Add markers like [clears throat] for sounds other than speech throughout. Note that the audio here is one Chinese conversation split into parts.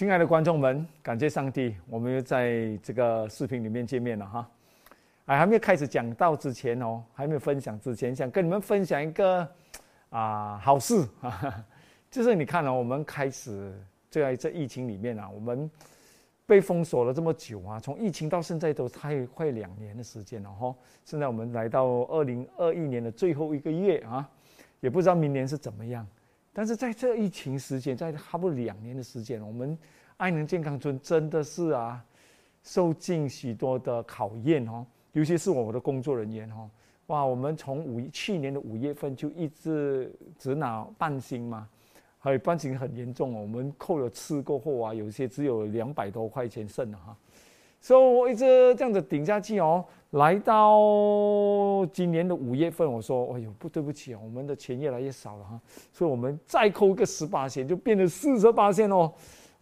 亲爱的观众们，感谢上帝，我们又在这个视频里面见面了哈。哎，还没有开始讲到之前哦，还没有分享之前，想跟你们分享一个啊好事啊，[laughs] 就是你看了我们开始在这疫情里面啊，我们被封锁了这么久啊，从疫情到现在都太快两年的时间了哈。现在我们来到二零二一年的最后一个月啊，也不知道明年是怎么样。但是在这疫情时间，在差不多两年的时间，我们爱能健康村真的是啊，受尽许多的考验哦。尤其是我们的工作人员哦，哇，我们从五去年的五月份就一直只拿半薪嘛，还有半薪很严重哦。我们扣了吃过后啊，有些只有两百多块钱剩了哈。所以我一直这样子顶下去哦，来到今年的五月份，我说：“哎呦，不对不起啊，我们的钱越来越少了哈。”所以，我们再扣个十八线，就变成四十八线哦。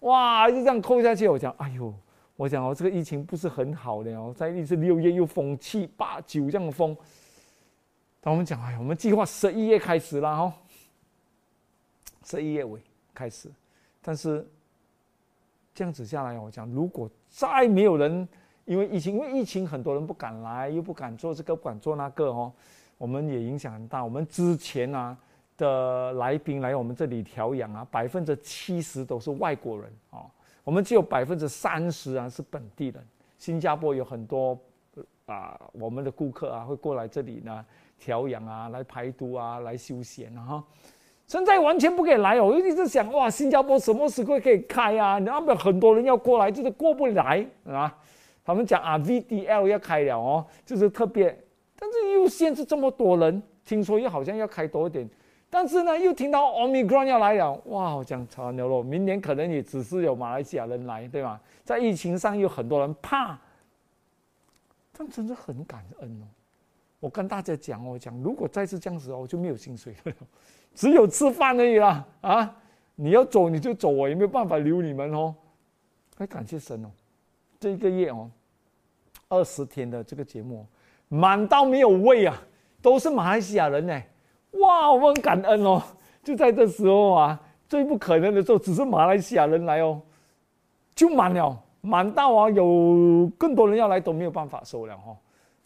哇，就这样扣下去，我讲：“哎呦，我讲哦，这个疫情不是很好的哦，在一直六月又封七八九这样封。”那我们讲：“哎呀，我们计划十一月开始了哈，十一月尾开始，但是。”这样子下来，我讲，如果再没有人，因为疫情，因为疫情，很多人不敢来，又不敢做这个，不敢做那个哦，我们也影响很大。我们之前啊的来宾来我们这里调养啊，百分之七十都是外国人哦，我们只有百分之三十啊是本地人。新加坡有很多啊，我们的顾客啊会过来这里呢调养啊，来排毒啊，来休闲啊哈。现在完全不可以来哦！我一直想，哇，新加坡什么时候可以开啊？那边很多人要过来，就是过不来啊。他们讲啊，VDL 要开了哦，就是特别，但是又限制这么多人。听说又好像要开多一点，但是呢，又听到 Omicron 要来了，哇！我讲超牛了，明年可能也只是有马来西亚人来，对吧？在疫情上有很多人怕，但真的很感恩哦。我跟大家讲哦，讲如果再次这样子哦，我就没有薪水了。只有吃饭而已啦，啊！你要走你就走，我也没有办法留你们哦。还感谢神哦，这一个月哦，二十天的这个节目，满到没有位啊，都是马来西亚人呢。哇，我很感恩哦。就在这时候啊，最不可能的时候，只是马来西亚人来哦，就满了，满到啊，有更多人要来都没有办法收了哦。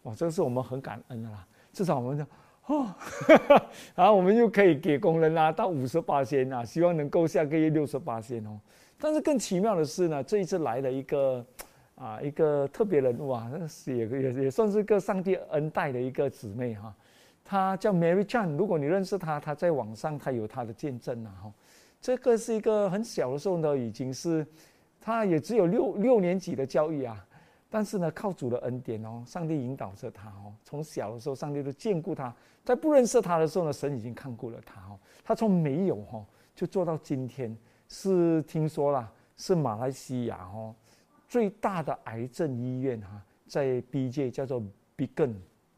哇，这个是我们很感恩的啦，至少我们。哦，[laughs] 然后我们又可以给工人啊到五十八仙啊，希望能够下个月六十八仙哦。但是更奇妙的是呢，这一次来了一个啊一个特别人物啊，也也也算是个上帝恩待的一个姊妹哈。她叫 Mary Chan，如果你认识她，她在网上她有她的见证啊哈。这个是一个很小的时候呢，已经是她也只有六六年级的教育啊。但是呢，靠主的恩典哦，上帝引导着他哦。从小的时候，上帝都眷顾他，在不认识他的时候呢，神已经看过了他哦。他从没有哈，就做到今天，是听说了，是马来西亚哦最大的癌症医院哈，在 BJ 叫做 Beacon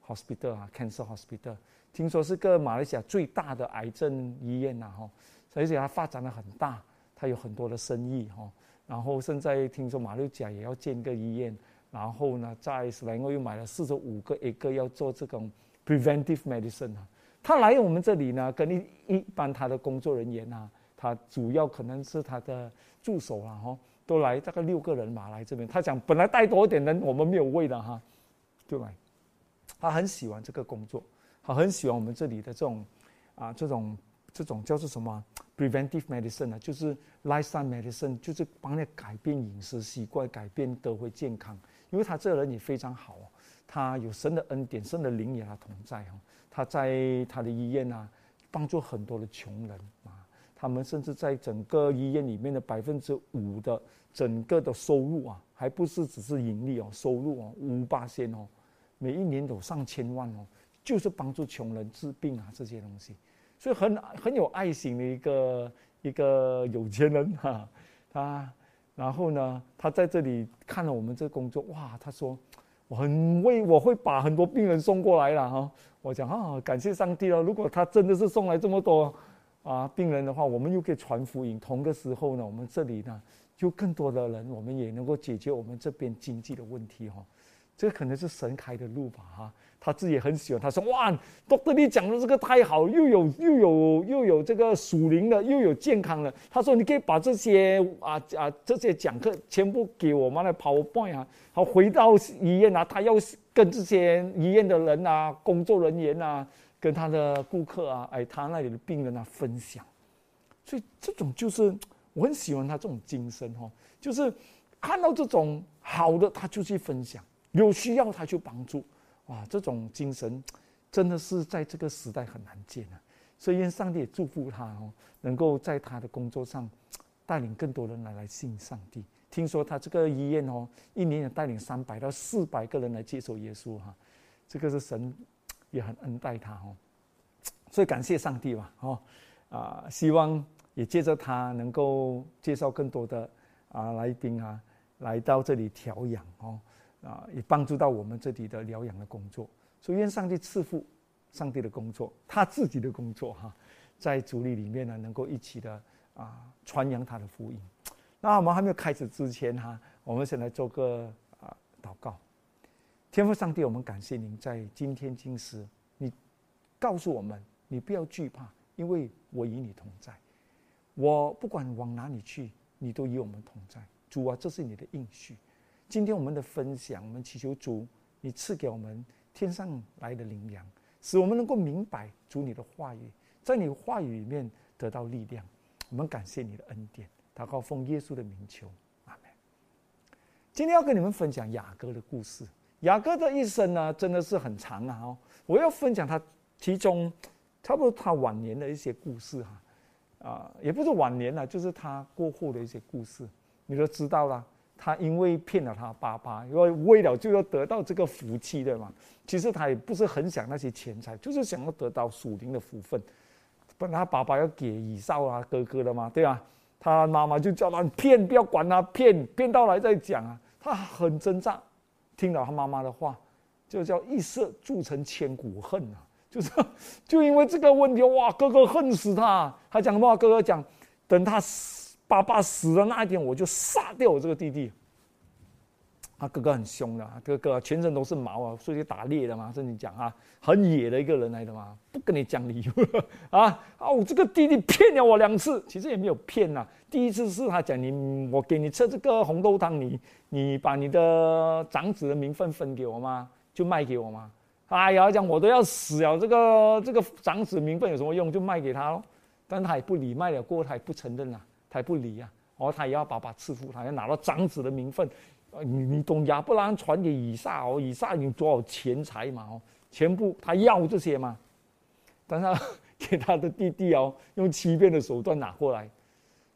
Hospital 啊，Cancer Hospital，听说是个马来西亚最大的癌症医院呐哈，而且它发展的很大，它有很多的生意哈。然后现在听说马六甲也要建个医院。然后呢，在斯兰我又买了四十五个一个要做这种 preventive medicine 啊。他来我们这里呢，跟一一般他的工作人员啊，他主要可能是他的助手啊，哈，都来大概六个人嘛来这边。他讲本来带多一点人，我们没有位的哈，就来。他很喜欢这个工作，他很喜欢我们这里的这种啊，这种这种叫做什么 preventive medicine 啊，就是 lifestyle medicine，就是帮你改变饮食习惯，改变得回健康。因为他这个人也非常好，他有神的恩典，神的灵也他同在哈。他在他的医院啊，帮助很多的穷人啊。他们甚至在整个医院里面的百分之五的整个的收入啊，还不是只是盈利哦，收入哦五八千哦，每一年都上千万哦，就是帮助穷人治病啊这些东西，所以很很有爱心的一个一个有钱人哈，他。然后呢，他在这里看了我们这工作，哇！他说，我很为我会把很多病人送过来了哈。我讲啊，感谢上帝了。如果他真的是送来这么多啊病人的话，我们又可以传福音。同个时候呢，我们这里呢，就更多的人，我们也能够解决我们这边经济的问题哈。这可能是神开的路吧哈。他自己也很喜欢。他说：“哇，多德你讲的这个太好，又有又有又有这个属灵的，又有健康的。”他说：“你可以把这些啊啊这些讲课全部给我们来跑 boy 啊，好回到医院啊，他要跟这些医院的人啊、工作人员啊、跟他的顾客啊、哎他那里的病人啊分享。所以这种就是我很喜欢他这种精神哈，就是看到这种好的他就去分享，有需要他就帮助。”哇，这种精神真的是在这个时代很难见啊！所以愿上帝也祝福他哦，能够在他的工作上带领更多人来来信上帝。听说他这个医院哦，一年也带领三百到四百个人来接受耶稣哈，这个是神也很恩待他哦。所以感谢上帝吧，哦啊，希望也借着他能够介绍更多的啊来宾啊来到这里调养哦。啊，也帮助到我们这里的疗养的工作，所以愿上帝赐福，上帝的工作，他自己的工作哈，在主里里面呢，能够一起的啊传扬他的福音。那我们还没有开始之前哈，我们先来做个啊祷告。天父上帝，我们感谢您在今天今时，你告诉我们，你不要惧怕，因为我与你同在。我不管往哪里去，你都与我们同在。主啊，这是你的应许。今天我们的分享，我们祈求主，你赐给我们天上来的灵粮，使我们能够明白主你的话语，在你话语里面得到力量。我们感谢你的恩典，祷告奉耶稣的名求，阿门。今天要跟你们分享雅各的故事。雅各的一生呢，真的是很长啊！哦，我要分享他其中差不多他晚年的一些故事哈，啊，也不是晚年了，就是他过后的一些故事，你都知道了。他因为骗了他爸爸，因为为了就要得到这个福气，对吗？其实他也不是很想那些钱财，就是想要得到属灵的福分。本来他爸爸要给以少啊哥哥的嘛，对吧？他妈妈就叫他骗，不要管他，骗骗到来再讲啊。他很挣扎，听了他妈妈的话，就叫一色铸成千古恨啊！就是就因为这个问题，哇，哥哥恨死他。他讲什么？哥哥讲，等他死。爸爸死的那一天，我就杀掉我这个弟弟。他哥哥很凶的，哥哥全身都是毛啊，出去打猎的嘛，跟你讲啊，很野的一个人来的嘛，不跟你讲理由啊啊！我这个弟弟骗了我两次，其实也没有骗呐。第一次是他讲你，我给你吃这个红豆汤，你你把你的长子的名分分给我吗？就卖给我吗？哎呀，讲我都要死了，这个这个长子名分有什么用？就卖给他喽。但他也不理，卖了过后他也不承认了。他不理啊，哦，他也要爸爸赐福，他要拿到长子的名分。呃，你你懂亚伯拉罕传给以撒哦，以撒有多少钱财嘛？哦，全部他要这些嘛。但是 [laughs] 给他的弟弟哦，用欺骗的手段拿过来，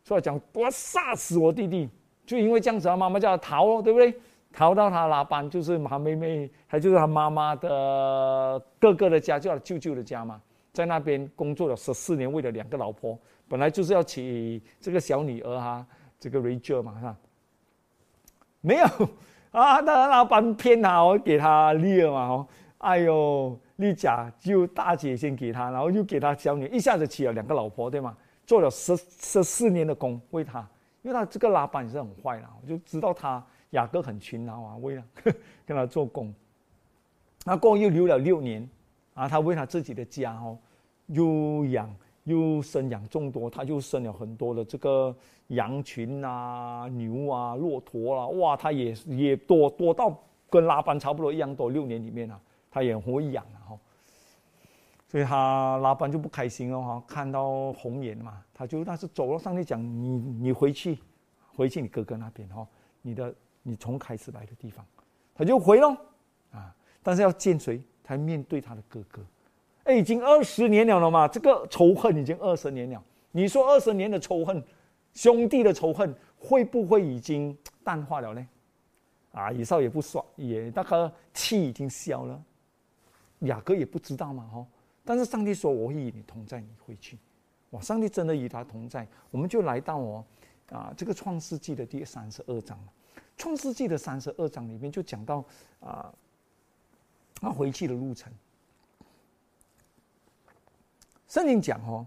所以讲我要杀死我弟弟，就因为这样子，他妈妈叫他逃哦，对不对？逃到他拉班，就是他妹妹，还就是他妈妈的哥哥的家，叫他舅舅的家嘛，在那边工作了十四年，为了两个老婆。本来就是要娶这个小女儿哈，这个 Rachel 嘛，是吧？没有啊，那老板骗他，我给他利了嘛，哦，哎呦，丽甲就大姐先给他，然后又给他小女，一下子娶了两个老婆，对吗？做了十十四年的工为他，因为他这个老板也是很坏啦，我就知道他雅各很勤劳啊，为了 [laughs] 跟他做工，那过后又留了六年，啊，他为他自己的家哦，又养。又生养众多，他就生了很多的这个羊群啊、牛啊、骆驼啊，哇，他也也多多到跟拉班差不多一样多。六年里面啊，他也会养啊，哈。所以他拉班就不开心了哈，看到红颜嘛，他就那是走了上去讲你你回去，回去你哥哥那边哈，你的你从开始来的地方，他就回了啊，但是要见谁？他面对他的哥哥。哎，已经二十年了了嘛，这个仇恨已经二十年了。你说二十年的仇恨，兄弟的仇恨会不会已经淡化了呢？啊，以少也不爽，也那个气已经消了。雅各也不知道嘛，哈。但是上帝说：“我与你同在，你回去。”哇，上帝真的与他同在。我们就来到哦，啊，这个创世纪的第三十二章创世纪的三十二章里面就讲到啊，他回去的路程。圣经讲哦，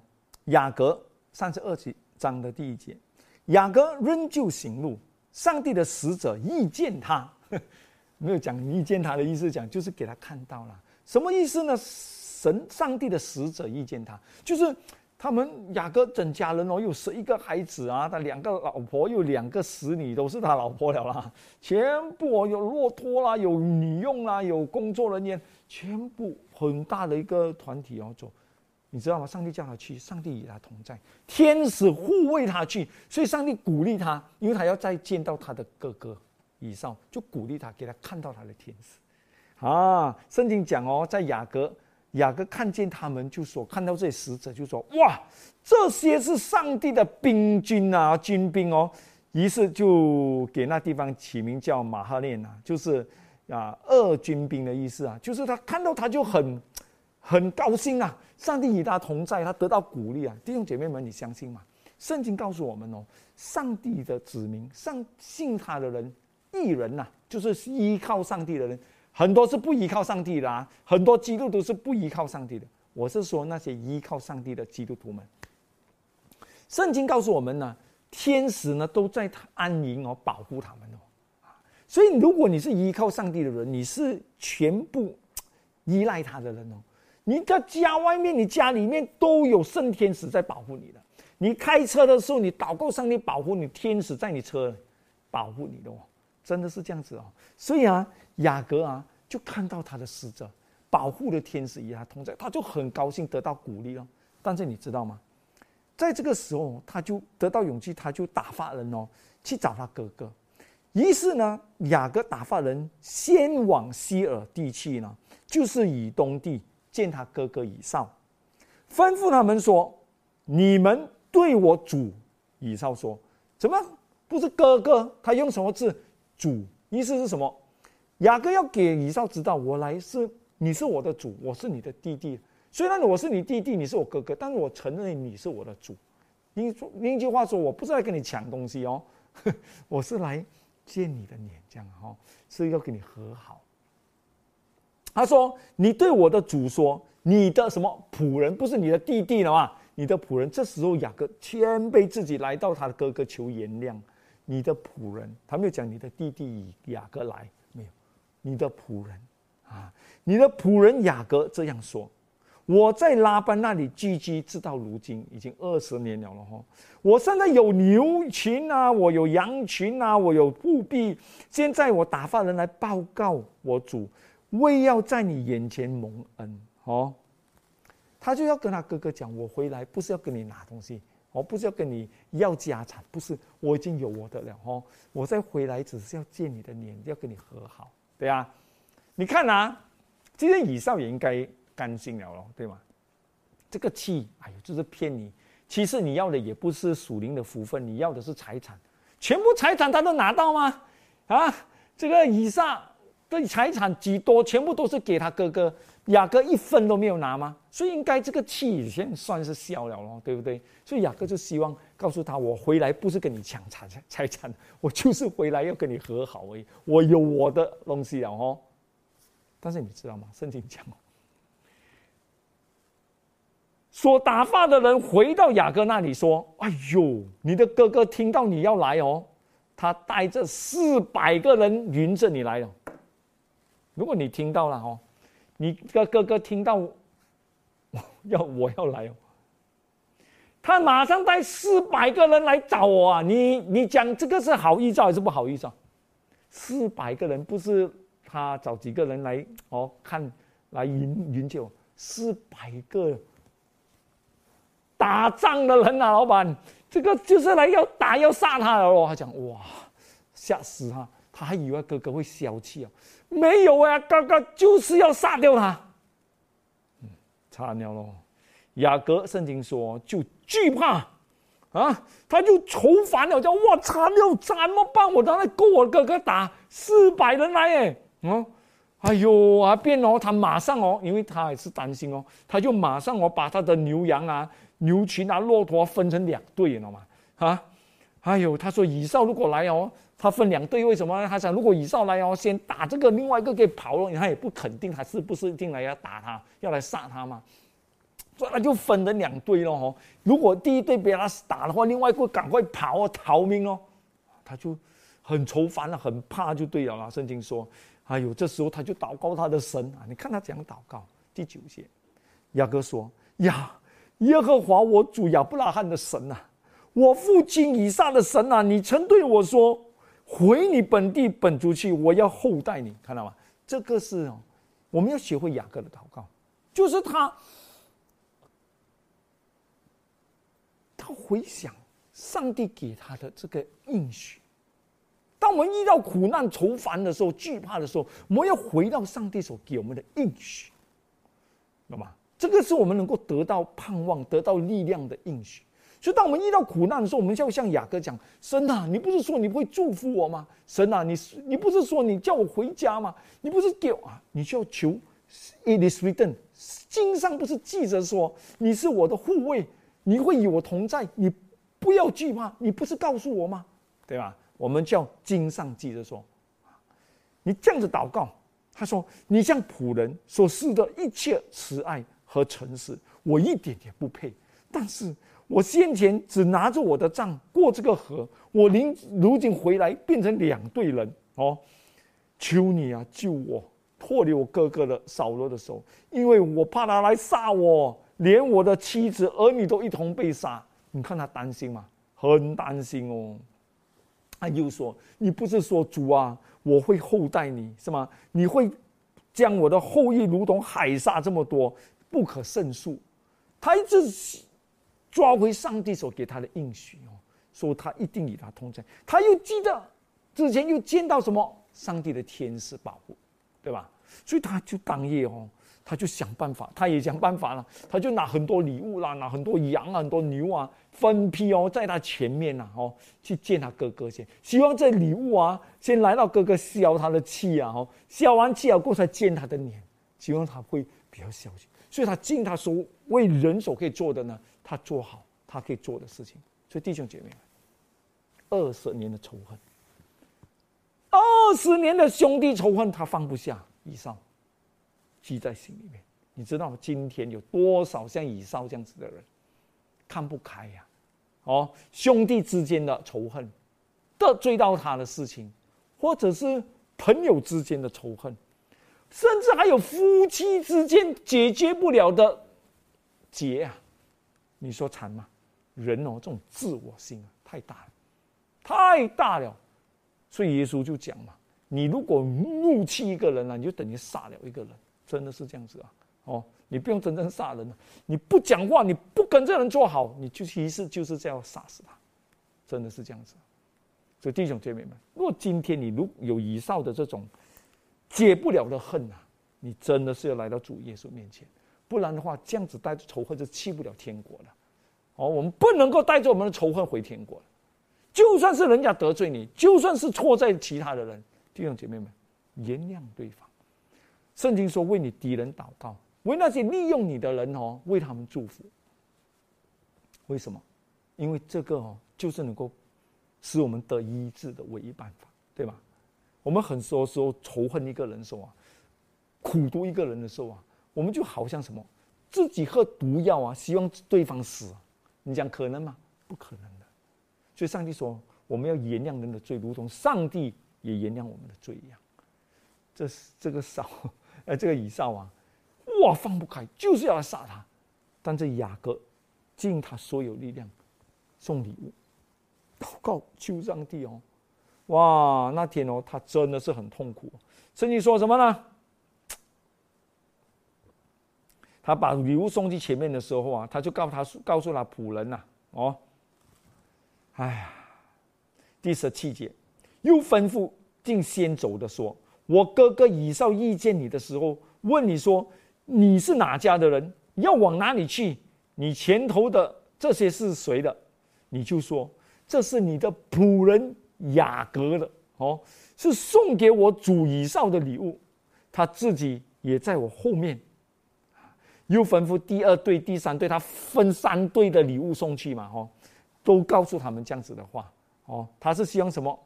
雅各三十二章的第一节，雅各仍旧行路，上帝的使者遇见他，[laughs] 没有讲遇见他的意思，讲就是给他看到了，什么意思呢？神上帝的使者遇见他，就是他们雅各整家人哦，有十一个孩子啊，他两个老婆，有两个使女，都是他老婆了啦。全部哦，有骆驼啦，有女佣啦，有工作人员，全部很大的一个团体要走。你知道吗？上帝叫他去，上帝与他同在，天使护卫他去，所以上帝鼓励他，因为他要再见到他的哥哥以上，就鼓励他，给他看到他的天使。啊，圣经讲哦，在雅各。雅各看见他们，就说：“看到这些使者，就说：‘哇，这些是上帝的兵军啊，军兵哦。’于是就给那地方起名叫马哈念啊，就是啊，二军兵的意思啊。就是他看到他就很很高兴啊，上帝与他同在，他得到鼓励啊。弟兄姐妹们，你相信吗？圣经告诉我们哦，上帝的子民，上信他的人，艺人呐，就是依靠上帝的人。”很多是不依靠上帝的啊，很多基督徒是不依靠上帝的。我是说那些依靠上帝的基督徒们。圣经告诉我们呢，天使呢都在他安营哦，保护他们哦。所以如果你是依靠上帝的人，你是全部依赖他的人哦。你在家外面，你家里面都有圣天使在保护你的。你开车的时候，你祷告上帝保护你，天使在你车保护你的哦，真的是这样子哦。所以啊。雅各啊，就看到他的使者保护的天使与他同在，他就很高兴得到鼓励了。但是你知道吗？在这个时候，他就得到勇气，他就打发人哦去找他哥哥。于是呢，雅各打发人先往西尔地去呢，就是以东地见他哥哥以扫，吩咐他们说：“你们对我主以扫说，怎么不是哥哥？他用什么字？主意思是什么？”雅各要给以扫知道，我来是你是我的主，我是你的弟弟。虽然我是你弟弟，你是我哥哥，但是我承认你是我的主。你说另一句话说，我不是来跟你抢东西哦，[laughs] 我是来见你的脸，这样哈，是要跟你和好。他说：“你对我的主说，你的什么仆人不是你的弟弟了吗？你的仆人。”这时候雅各谦卑自己来到他的哥哥求原谅。你的仆人，他没有讲你的弟弟雅各来。没有你的仆人啊，你的仆人雅各这样说：“我在拉班那里聚居，直到如今已经二十年了了哈。我现在有牛群啊，我有羊群啊，我有布币。现在我打发人来报告我主，为要在你眼前蒙恩哦。他就要跟他哥哥讲：我回来不是要跟你拿东西，我不是要跟你要家产，不是，我已经有我的了哦。我再回来只是要见你的脸，要跟你和好。”对啊，你看呐，今天以少也应该甘心了咯，对吗？这个气，哎呦，就是骗你。其实你要的也不是属灵的福分，你要的是财产，全部财产他都拿到吗？啊，这个以上的财产几多，全部都是给他哥哥雅各一分都没有拿吗？所以应该这个气先算是消了咯，对不对？所以雅各就希望告诉他，我回来不是跟你抢财财产，我就是回来要跟你和好而已。我有我的东西了哦。但是你知道吗？圣经讲，说打发的人回到雅各那里说：“哎呦，你的哥哥听到你要来哦，他带着四百个人迎着你来了。如果你听到了哦，你个哥哥听到。[laughs] ”要我要来哦，他马上带四百个人来找我啊！你你讲这个是好预兆还是不好预兆？四百个人不是他找几个人来哦看来营营救四百个打仗的人啊！老板，这个就是来要打要杀他的哦！他讲哇，吓死他！他还以为哥哥会消气哦，没有啊，哥哥就是要杀掉他。差尿了，雅各圣经说就惧怕啊，他就愁烦了，叫我差尿怎么办？我当然够我哥哥打四百人来哎，哦，哎呦啊变哦，他马上哦，因为他也是担心哦，他就马上哦把他的牛羊啊、牛群啊、骆驼分成两队，你知道吗？啊，哎呦，他说以少如果来哦，他分两队，为什么？他想如果以少来哦，先打这个，另外一个给跑了，他也不肯定他是不是一定来要打他，要来杀他嘛。所以他就分了两队了哦。如果第一队被他打的话，另外一个赶快跑啊逃命哦。他就很愁烦了，很怕就对了啦。圣经说哎呦，这时候他就祷告他的神啊！你看他怎样祷告。第九节，雅各说：“呀，耶和华我主亚伯拉罕的神呐，我父亲以撒的神呐，你曾对我说，回你本地本族去，我要厚待你。看到吗？这个是，我们要学会雅各的祷告，就是他，他回想上帝给他的这个应许。”当我们遇到苦难、愁烦的时候、惧怕的时候，我们要回到上帝所给我们的应许，懂吗？这个是我们能够得到盼望、得到力量的应许。所以，当我们遇到苦难的时候，我们就要向雅各讲：“神啊，你不是说你会祝福我吗？神啊，你你不是说你叫我回家吗？你不是给我啊？你就要求，It is written，经上不是记着说你是我的护卫，你会与我同在，你不要惧怕，你不是告诉我吗？对吧？”我们叫经上记着说，你这样子祷告，他说你向仆人所示的一切慈爱和诚实，我一点也不配。但是我先前只拿着我的杖过这个河，我临如今回来变成两队人哦，求你啊救我，脱离我哥哥的扫罗的手，因为我怕他来杀我，连我的妻子儿女都一同被杀。你看他担心吗？很担心哦。他又说：“你不是说主啊，我会厚待你是吗？你会将我的后裔如同海沙这么多，不可胜数。”他一直抓回上帝所给他的应许哦，说他一定与他同在。他又记得之前又见到什么上帝的天使保护，对吧？所以他就当夜哦。他就想办法，他也想办法了。他就拿很多礼物啦，拿很多羊啊，很多牛啊，分批哦，在他前面呐，哦，去见他哥哥先。希望这礼物啊，先来到哥哥消他的气啊，哦，消完气啊过才见他的脸，希望他会比较小心。所以他尽他所为人所可以做的呢，他做好他可以做的事情。所以弟兄姐妹们，二十年的仇恨，二十年的兄弟仇恨，他放不下以上。记在心里面，你知道今天有多少像以少这样子的人，看不开呀？哦，兄弟之间的仇恨，得罪到他的事情，或者是朋友之间的仇恨，甚至还有夫妻之间解决不了的结啊！你说惨吗？人哦，这种自我心啊，太大了，太大了。所以耶稣就讲嘛：你如果怒气一个人啊，你就等于杀了一个人。真的是这样子啊！哦，你不用真正杀人了，你不讲话，你不跟这人做好，你就其实就是这样杀死他，真的是这样子。所以弟兄姐妹们，如果今天你如有以上的这种解不了的恨呐，你真的是要来到主耶稣面前，不然的话，这样子带着仇恨就去不了天国了。哦，我们不能够带着我们的仇恨回天国就算是人家得罪你，就算是错在其他的人，弟兄姐妹们，原谅对方。圣经说：“为你敌人祷告，为那些利用你的人哦，为他们祝福。为什么？因为这个哦，就是能够使我们得医治的唯一办法，对吧？我们很多时候仇恨一个人的时候啊，苦毒一个人的时候啊，我们就好像什么，自己喝毒药啊，希望对方死。你讲可能吗？不可能的。所以上帝说，我们要原谅人的罪，如同上帝也原谅我们的罪一样。这是这个少。”哎，这个以少啊，哇，放不开，就是要来杀他。但这雅各尽他所有力量送礼物，祷告求上帝哦。哇，那天哦，他真的是很痛苦。圣经说什么呢？他把礼物送去前面的时候啊，他就告他告诉他仆人呐，哦，哎呀，第十七节又吩咐进先走的说。我哥哥以少遇见你的时候，问你说：“你是哪家的人？要往哪里去？你前头的这些是谁的？”你就说：“这是你的仆人雅各的哦，是送给我主以少的礼物。他自己也在我后面。”又吩咐第二队、第三队，他分三队的礼物送去嘛？哦，都告诉他们这样子的话。哦，他是希望什么？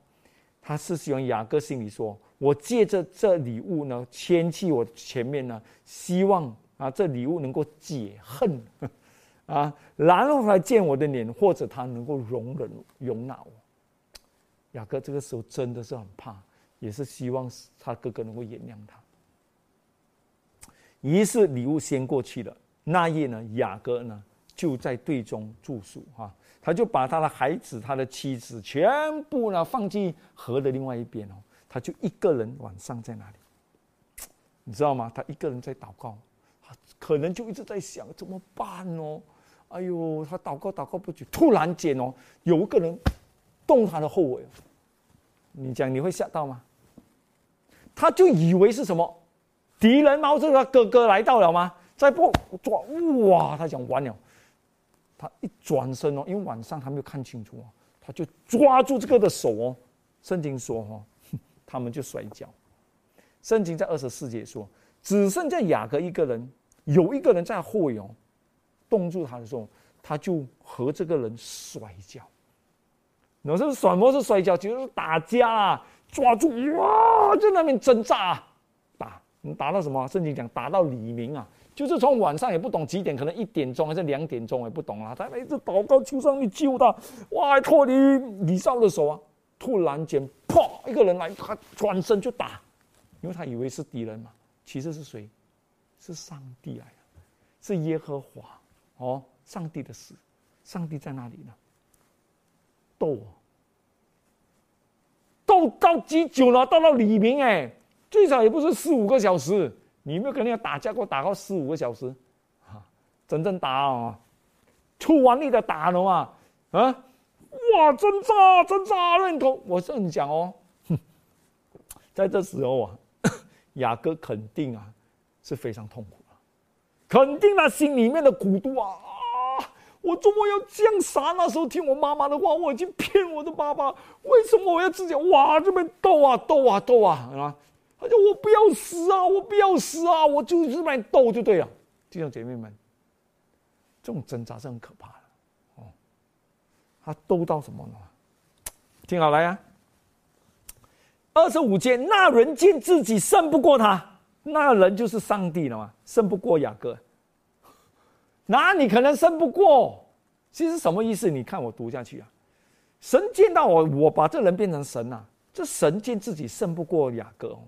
他是希望雅各心里说。我借着这礼物呢，牵去我前面呢，希望啊，这礼物能够解恨，[laughs] 啊，然后来见我的脸，或者他能够容忍容纳我。雅各这个时候真的是很怕，也是希望他哥哥能够原谅他。于是礼物先过去了。那夜呢，雅各呢就在队中住宿哈，他就把他的孩子、他的妻子全部呢放进河的另外一边哦，他就一个人晚上在那里，你知道吗？他一个人在祷告，可能就一直在想怎么办哦。哎呦，他祷告祷告不久，突然间哦，有一个人动他的后尾，你讲你会吓到吗？他就以为是什么敌人吗？这个哥哥来到了吗？再不抓哇！他讲完了，他一转身哦，因为晚上他没有看清楚哦，他就抓住这个的手哦。圣经说哈，[laughs] 他们就摔跤。圣经在二十四节说，只剩下雅各一个人，有一个人在后哦，冻住他的时候，他就和这个人摔跤。那是什么是摔跤？就是打架啊！抓住哇，在那边挣扎打，打到什么？圣经讲打到黎明啊！就是从晚上也不懂几点，可能一点钟还是两点钟也不懂啊。他一直祷告求上帝救他，哇！脱离李少的手啊！突然间，啪！一个人来，他转身就打，因为他以为是敌人嘛。其实是谁？是上帝来的，是耶和华哦，上帝的死。上帝在哪里呢？斗，斗到几久了？斗到黎明哎，最少也不是四五个小时。你没有跟人家打架过，打到四五个小时，啊，真正打啊，出完力的打了嘛，啊，哇，真扎真扎认同，我跟你讲哦，在这时候啊，[coughs] 雅哥肯定啊是非常痛苦啊，肯定他心里面的苦毒啊啊，我怎么要这样傻？那时候听我妈妈的话，我已经骗我的爸爸，为什么我要自己哇这边斗啊斗啊斗啊啊？他说：“我不要死啊！我不要死啊！我就是来斗就对了。”弟兄姐妹们，这种挣扎是很可怕的哦。他斗到什么呢？听好来啊！二十五节，那人见自己胜不过他，那人就是上帝了嘛，胜不过雅各。哪里可能胜不过？其实什么意思？你看我读下去啊。神见到我，我把这人变成神呐。这神见自己胜不过雅各哦。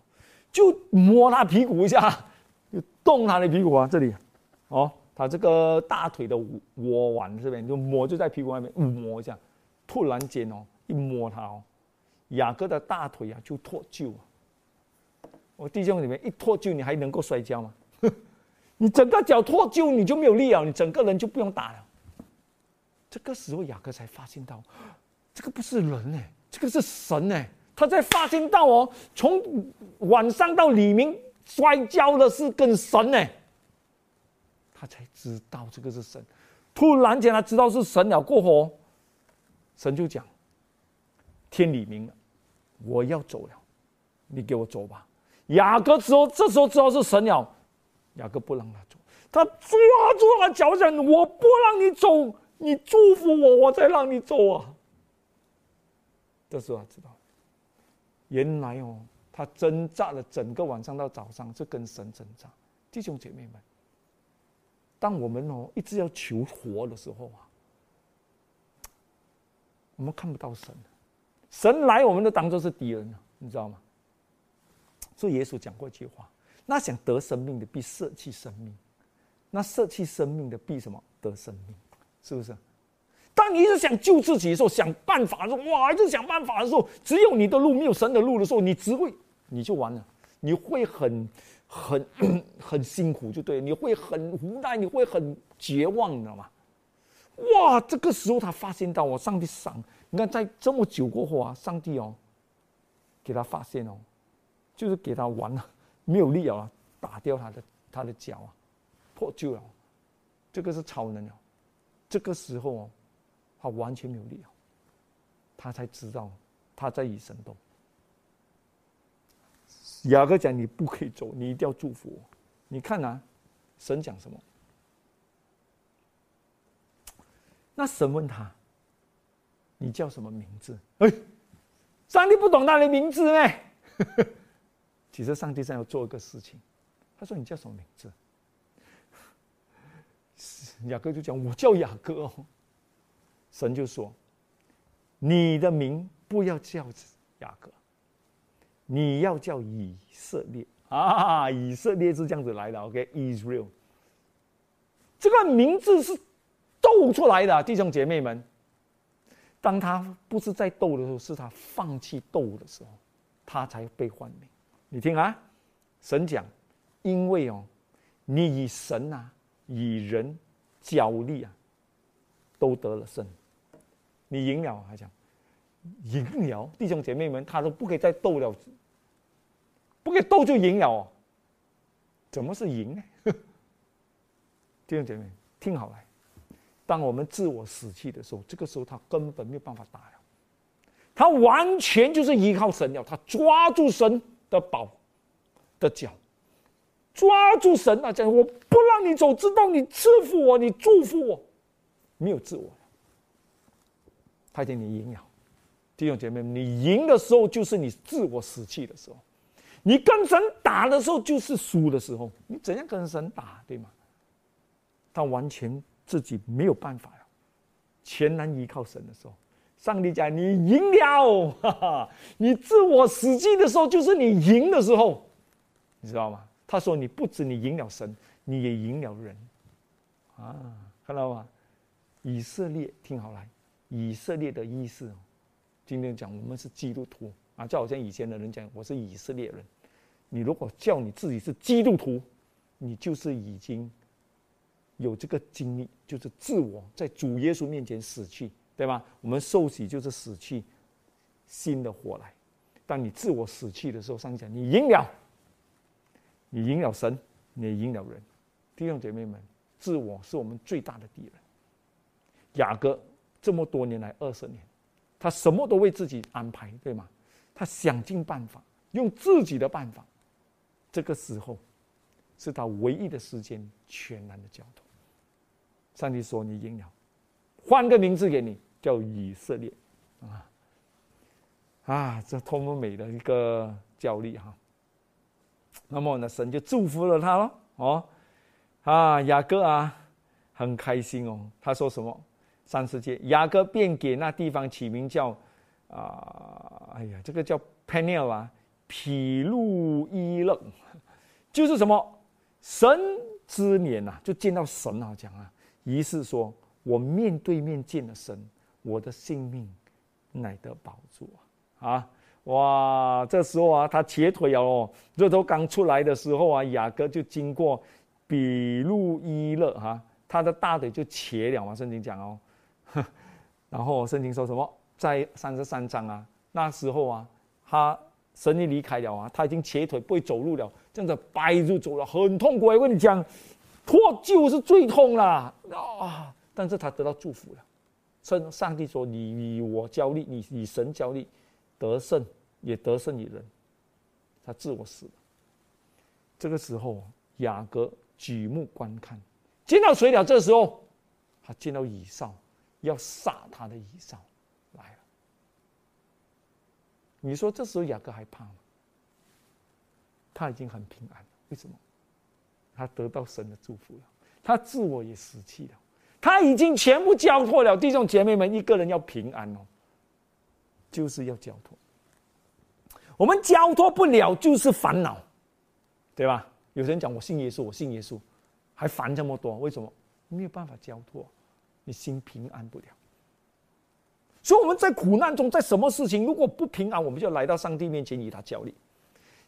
就摸他屁股一下，[laughs] 就动他的屁股啊，这里，哦，他这个大腿的窝腕这边就摸，就在屁股外面摸一下，突然间哦，一摸他哦，雅各的大腿啊就脱臼啊。我弟兄里面一脱臼，你还能够摔跤吗？[laughs] 你整个脚脱臼，你就没有力了，你整个人就不用打了。这个时候雅各才发现到，这个不是人哎，这个是神哎。他在发现到哦，从晚上到黎明摔跤的是跟神呢，他才知道这个是神。突然间他知道是神了过后，神就讲：天黎明了，我要走了，你给我走吧。雅各之后这时候知道是神了，雅各不让他走，他抓住了脚讲：我不让你走，你祝福我，我才让你走啊。这时候他知道。原来哦，他挣扎了整个晚上到早上，是跟神挣扎。弟兄姐妹们，当我们哦一直要求活的时候啊，我们看不到神，神来我们都当做是敌人了，你知道吗？所以耶稣讲过一句话：那想得生命的必舍弃生命，那舍弃生命的必什么得生命？是不是？当你一直想救自己的时候，想办法的时候，哇，一直想办法的时候，只有你的路没有神的路的时候，你只会你就完了，你会很 [clears throat] 很很辛苦，就对，你会很无奈，你会很绝望，你知道吗？哇，这个时候他发现到我上帝赏，你看在这么久过后啊，上帝哦，给他发现哦，就是给他完了，没有力了，打掉他的他的脚啊，破旧了，这个是超能了，这个时候哦。他完全没有力量，他才知道他在与神斗。雅各讲：“你不可以走，你一定要祝福我。”你看啊，神讲什么？那神问他：“你叫什么名字？”哎，上帝不懂他的名字哎。[laughs] 其实上帝在要做一个事情，他说：“你叫什么名字？”雅各就讲：“我叫雅各哦。”神就说：“你的名不要叫雅各，你要叫以色列啊，以色列是这样子来的。OK，Israel，这个名字是斗出来的，弟兄姐妹们。当他不是在斗的时候，是他放弃斗的时候，他才被换名。你听啊，神讲，因为哦，你以神啊，以人角力啊，都得了胜，你赢了，还讲赢了，弟兄姐妹们，他都不可以再斗了，不可以斗就赢了，哦，怎么是赢呢？[laughs] 弟兄姐妹，听好了。当我们自我死去的时候，这个时候他根本没有办法打了，他完全就是依靠神了，他抓住神的宝的脚，抓住神啊，讲我不让你走，知道你赐福我，你祝福我，没有自我了。太监，你赢了，弟兄姐妹，你赢的时候就是你自我死去的时候，你跟神打的时候就是输的时候，你怎样跟神打，对吗？他完全。自己没有办法了，全然依靠神的时候，上帝讲你赢了，哈哈，你自我死去的时候就是你赢的时候，你知道吗？他说你不止你赢了神，你也赢了人，啊，看到吗？以色列，听好了，以色列的意思，今天讲我们是基督徒啊，就好像以前的人讲我是以色列人，你如果叫你自己是基督徒，你就是已经。有这个经历，就是自我在主耶稣面前死去，对吧？我们受洗就是死去，新的活来。当你自我死去的时候，上讲你赢了，你赢了神，你赢了人。弟兄姐妹们，自我是我们最大的敌人。雅各这么多年来二十年，他什么都为自己安排，对吗？他想尽办法，用自己的办法。这个时候，是他唯一的时间，全然的交通。上帝说：“你赢了，换个名字给你，叫以色列，啊，啊，这多么美的一个教力哈！那么呢，神就祝福了他喽，哦，啊，雅各啊，很开心哦。他说什么？三世界，雅各便给那地方起名叫啊，哎呀，这个叫 Peniel 啊，毗路伊勒，就是什么神之年呐，就见到神啊，讲啊。”于是说：“我面对面见了神，我的性命乃得保住啊！啊，哇！这时候啊，他瘸腿哦，这头刚出来的时候啊，雅各就经过比路伊勒哈，他的大腿就瘸了嘛。圣经讲哦，然后圣经说什么？在三十三章啊，那时候啊，他神已离开了啊，他已经瘸腿不会走路了，这样子掰住走了，很痛苦。我跟你讲。”脱臼是最痛了啊！但是他得到祝福了。圣上帝说：“你与我交力，你与神交力，得胜也得胜于人。”他自我死了。这个时候，雅各举目观看，见到谁了？这时候，他见到以扫，要杀他的以扫来了。你说这时候雅各还怕吗？他已经很平安了。为什么？他得到神的祝福了，他自我也死气了，他已经全部交托了。弟兄姐妹们，一个人要平安哦，就是要交托。我们交托不了，就是烦恼，对吧？有人讲我信耶稣，我信耶稣，还烦这么多，为什么？没有办法交托，你心平安不了。所以我们在苦难中，在什么事情如果不平安，我们就来到上帝面前与他交力，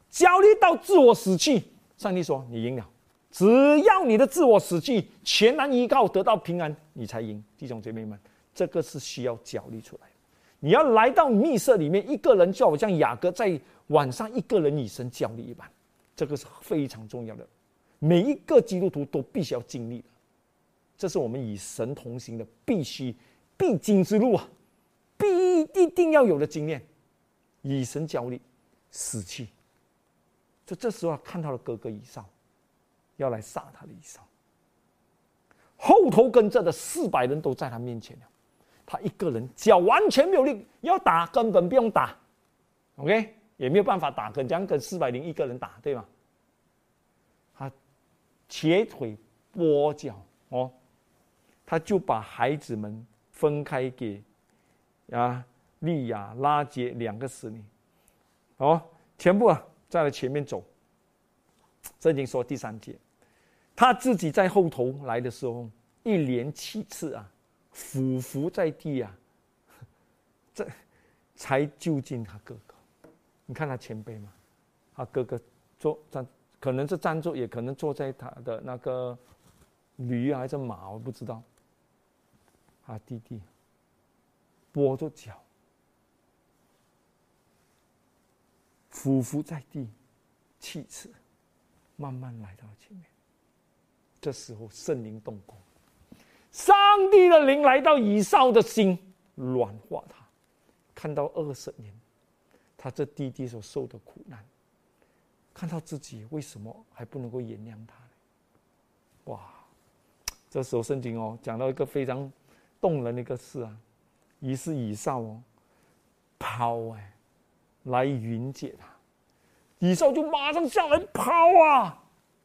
交力到自我死去。上帝说：“你赢了。”只要你的自我死去，全然依靠得到平安，你才赢。弟兄姐妹们，这个是需要角力出来的。你要来到密室里面，一个人就好像雅各在晚上一个人与神交力一般，这个是非常重要的。每一个基督徒都必须要经历的，这是我们与神同行的必须必经之路啊，必一定要有的经验。与神交力，死去，就这时候看到了哥哥以上。要来杀他的以上，后头跟着的四百人都在他面前了，他一个人脚完全没有力，要打根本不用打，OK 也没有办法打，跟这样跟四百零一个人打，对吗？他瘸腿跛脚哦，他就把孩子们分开给啊利亚拉杰两个使女，哦，全部啊，在了前面走。圣经说第三节，他自己在后头来的时候，一连七次啊，俯伏在地啊，[laughs] 这才救进他哥哥。你看他前辈嘛，他哥哥坐站，可能是站住，也可能坐在他的那个驴还是马，我不知道。他弟弟跛着脚，匍匐在地，七次，慢慢来到前面。这时候圣灵动工，上帝的灵来到以扫的心，软化他，看到二十年，他这弟弟所受的苦难，看到自己为什么还不能够原谅他呢哇！这时候圣经哦讲到一个非常。动人的一个事啊，于是以少哦，跑哎，来迎接他，以少就马上下来跑啊，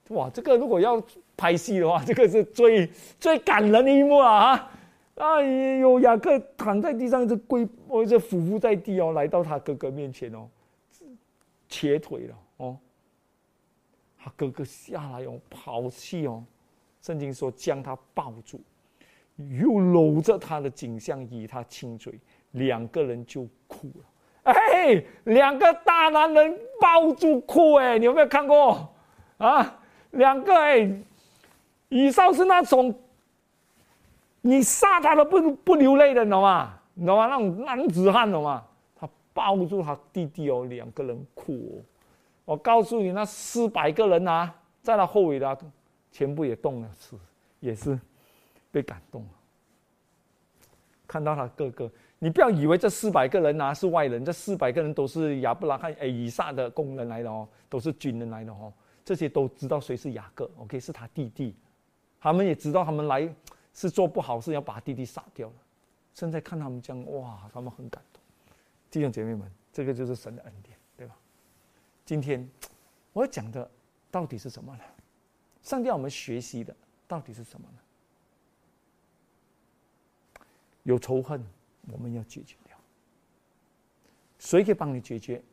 哇，这个如果要拍戏的话，这个是最最感人的一幕啊啊！哎呦，雅各躺在地上，这跪，或者俯伏在地哦，来到他哥哥面前哦，瘸腿了哦，他哥哥下来哦，跑去哦，圣经说将他抱住。又搂着他的颈项，与他亲嘴，两个人就哭了。哎，两个大男人抱住哭，哎，你有没有看过？啊，两个哎，以上是那种你杀他都不不流泪的，懂吗？懂吗？那种男子汉，懂吗？他抱住他弟弟哦，两个人哭哦。我告诉你，那四百个人啊，在他后尾的全部也动了，是也是。被感动了，看到他哥哥，你不要以为这四百个人啊是外人，这四百个人都是亚伯拉罕诶以撒的工人来的哦，都是军人来的哦，这些都知道谁是雅各，OK 是他弟弟，他们也知道他们来是做不好事，要把弟弟杀掉了。现在看他们这样，哇，他们很感动。弟兄姐妹们，这个就是神的恩典，对吧？今天我要讲的到底是什么呢？上帝要我们学习的到底是什么呢？有仇恨，我们要解决掉。谁可以帮你解决？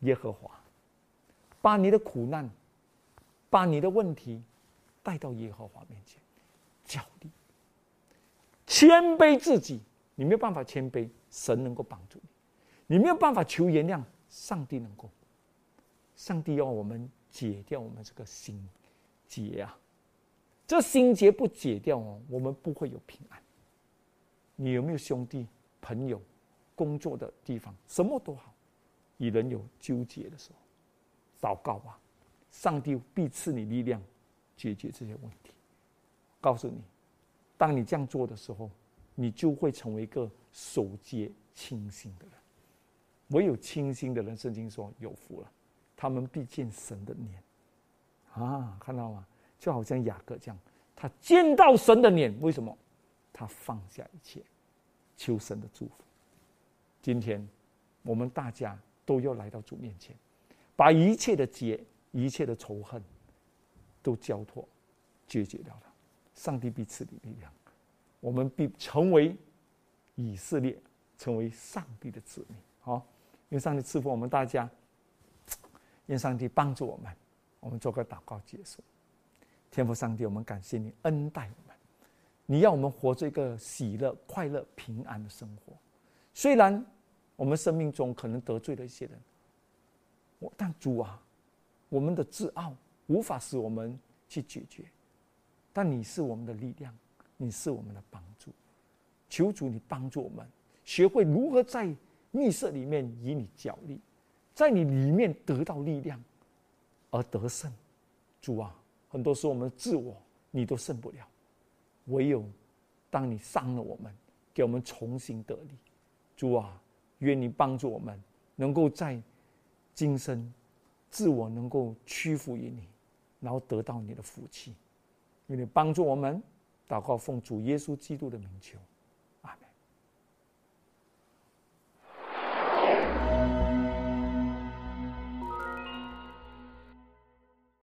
耶和华，把你的苦难，把你的问题带到耶和华面前，交力，谦卑自己。你没有办法谦卑，神能够帮助你；你没有办法求原谅，上帝能够。上帝要我们解掉我们这个心结啊！这心结不解掉哦，我们不会有平安。你有没有兄弟、朋友、工作的地方，什么都好，与人有纠结的时候，祷告吧，上帝必赐你力量，解决这些问题。告诉你，当你这样做的时候，你就会成为一个守节清心的人。唯有清心的人，圣经说有福了，他们必见神的脸。啊，看到吗？就好像雅各这样，他见到神的脸，为什么？他放下一切，求神的祝福。今天，我们大家都要来到主面前，把一切的结、一切的仇恨，都交托、解决掉了。上帝必赐你力量，我们必成为以色列，成为上帝的子民。好，愿上帝赐福我们大家，愿上帝帮助我们。我们做个祷告结束。天父上帝，我们感谢你恩待我们。你要我们活着一个喜乐、快乐、平安的生活。虽然我们生命中可能得罪了一些人，我但主啊，我们的自傲无法使我们去解决。但你是我们的力量，你是我们的帮助。求主你帮助我们，学会如何在密室里面与你角力，在你里面得到力量而得胜。主啊，很多时候我们自我你都胜不了。唯有当你伤了我们，给我们重新得力，主啊，愿你帮助我们，能够在今生自我能够屈服于你，然后得到你的福气。愿你帮助我们，祷告奉主耶稣基督的名求。